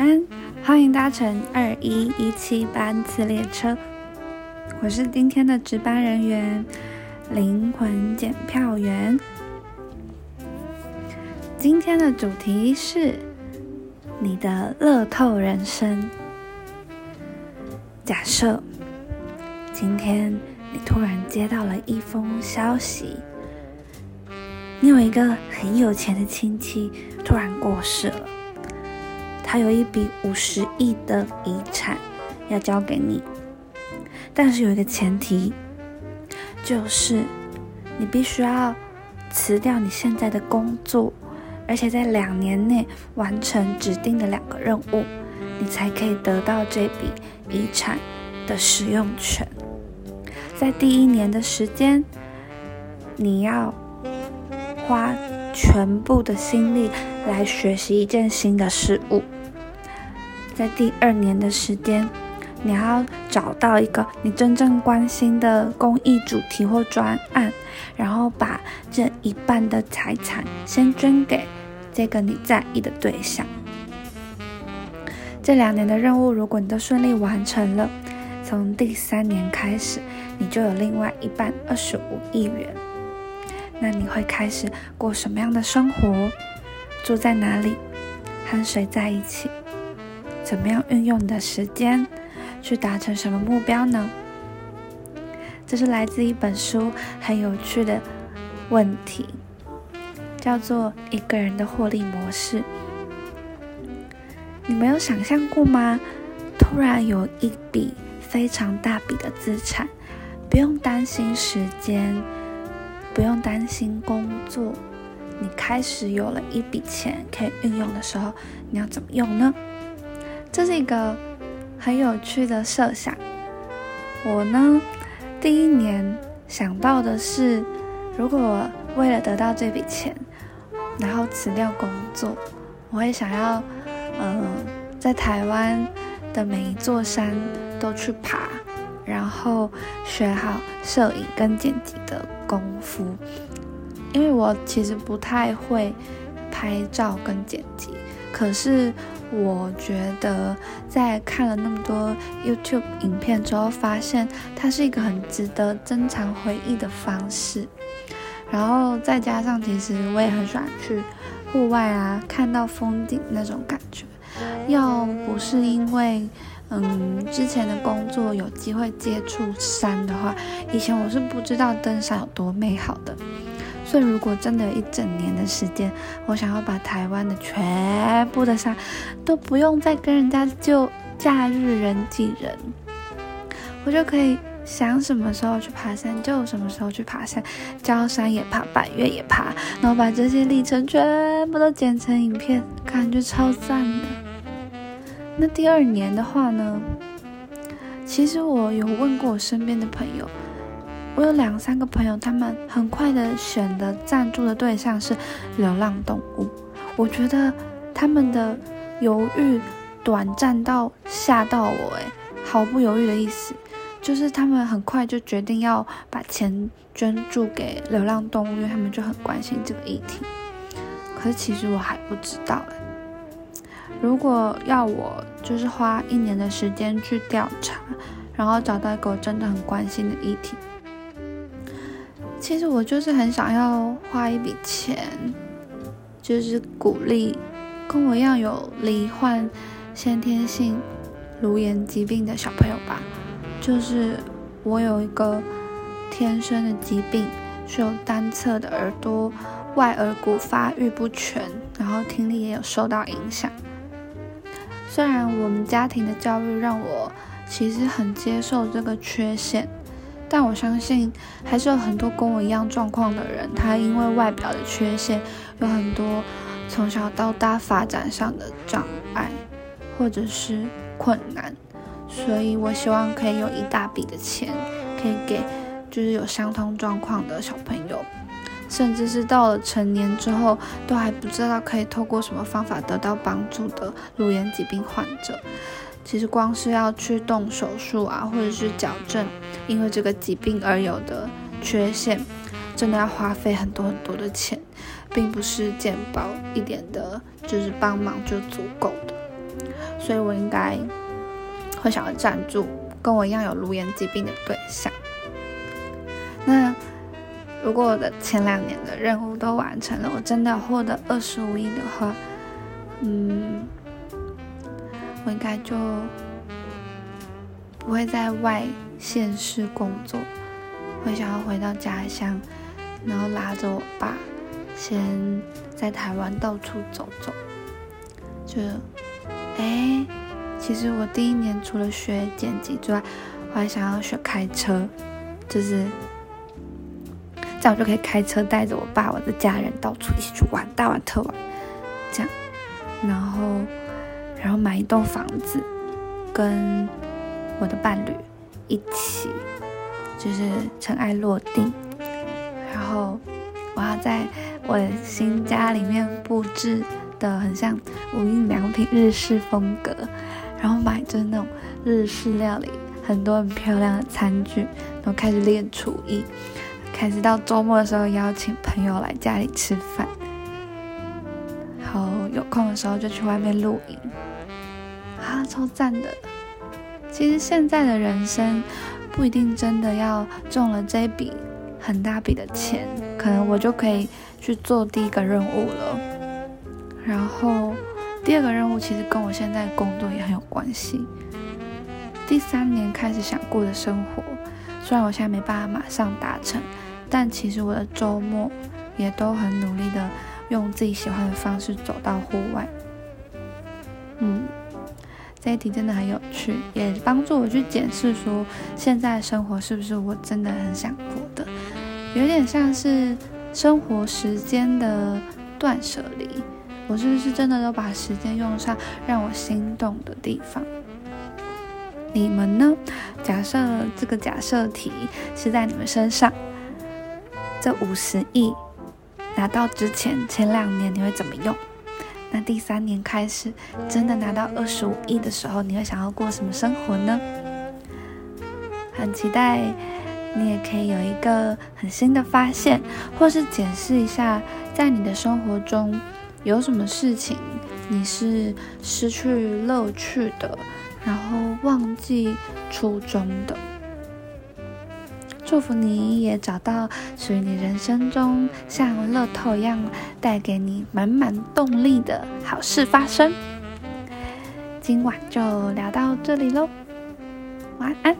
安，欢迎搭乘二一一七班次列车。我是今天的值班人员，灵魂检票员。今天的主题是你的乐透人生。假设今天你突然接到了一封消息，你有一个很有钱的亲戚突然过世了。他有一笔五十亿的遗产要交给你，但是有一个前提，就是你必须要辞掉你现在的工作，而且在两年内完成指定的两个任务，你才可以得到这笔遗产的使用权。在第一年的时间，你要花全部的心力来学习一件新的事物。在第二年的时间，你要找到一个你真正关心的公益主题或专案，然后把这一半的财产先捐给这个你在意的对象。这两年的任务，如果你都顺利完成了，从第三年开始，你就有另外一半二十五亿元。那你会开始过什么样的生活？住在哪里？和谁在一起？怎么样运用你的时间去达成什么目标呢？这是来自一本书很有趣的问题，叫做“一个人的获利模式”。你没有想象过吗？突然有一笔非常大笔的资产，不用担心时间，不用担心工作，你开始有了一笔钱可以运用的时候，你要怎么用呢？这是一个很有趣的设想。我呢，第一年想到的是，如果为了得到这笔钱，然后辞掉工作，我会想要，嗯，在台湾的每一座山都去爬，然后学好摄影跟剪辑的功夫。因为我其实不太会拍照跟剪辑，可是。我觉得在看了那么多 YouTube 影片之后，发现它是一个很值得珍藏回忆的方式。然后再加上，其实我也很喜欢去户外啊，看到风景那种感觉。要不是因为，嗯，之前的工作有机会接触山的话，以前我是不知道登山有多美好的。所以，如果真的有一整年的时间，我想要把台湾的全部的山都不用再跟人家就假日人挤人，我就可以想什么时候去爬山就什么时候去爬山，焦山也爬，百越也爬，然后把这些历程全部都剪成影片，感觉超赞的。那第二年的话呢？其实我有问过我身边的朋友。我有两三个朋友，他们很快的选的赞助的对象是流浪动物。我觉得他们的犹豫短暂到吓到我，诶，毫不犹豫的意思，就是他们很快就决定要把钱捐助给流浪动物，因为他们就很关心这个议题。可是其实我还不知道，诶，如果要我就是花一年的时间去调查，然后找到一个我真的很关心的议题。其实我就是很想要花一笔钱，就是鼓励跟我一样有罹患先天性颅炎疾病的小朋友吧。就是我有一个天生的疾病，是有单侧的耳朵外耳骨发育不全，然后听力也有受到影响。虽然我们家庭的教育让我其实很接受这个缺陷。但我相信，还是有很多跟我一样状况的人，他因为外表的缺陷，有很多从小到大发展上的障碍，或者是困难，所以我希望可以有一大笔的钱，可以给就是有相同状况的小朋友，甚至是到了成年之后都还不知道可以透过什么方法得到帮助的乳炎疾病患者。其实光是要去动手术啊，或者是矫正，因为这个疾病而有的缺陷，真的要花费很多很多的钱，并不是健保一点的，就是帮忙就足够的。所以我应该会想要赞助跟我一样有颅炎疾病的对象。那如果我的前两年的任务都完成了，我真的获得二十五亿的话，嗯，我应该就不会在外县市工作，会想要回到家乡，然后拉着我爸，先在台湾到处走走。就，哎，其实我第一年除了学剪辑之外，我还想要学开车，就是。这样我就可以开车带着我爸、我的家人到处一起去玩，大玩特玩，这样，然后，然后买一栋房子，跟我的伴侣一起，就是尘埃落定，然后我要在我的新家里面布置的很像无印良品日式风格，然后买就是那种日式料理，很多很漂亮的餐具，然后开始练厨艺。开始到周末的时候邀请朋友来家里吃饭，然后有空的时候就去外面露营，啊，超赞的！其实现在的人生不一定真的要中了这笔很大笔的钱，可能我就可以去做第一个任务了。然后第二个任务其实跟我现在工作也很有关系。第三年开始想过的生活，虽然我现在没办法马上达成。但其实我的周末也都很努力的用自己喜欢的方式走到户外。嗯，这一题真的很有趣，也帮助我去检视说现在生活是不是我真的很想过的，有点像是生活时间的断舍离。我是不是真的都把时间用上让我心动的地方？你们呢？假设这个假设题是在你们身上。这五十亿拿到之前，前两年你会怎么用？那第三年开始真的拿到二十五亿的时候，你会想要过什么生活呢？很期待你也可以有一个很新的发现，或是检视一下，在你的生活中有什么事情你是失去乐趣的，然后忘记初衷的。祝福你也找到属于你人生中像乐透一样带给你满满动力的好事发生。今晚就聊到这里喽，晚安。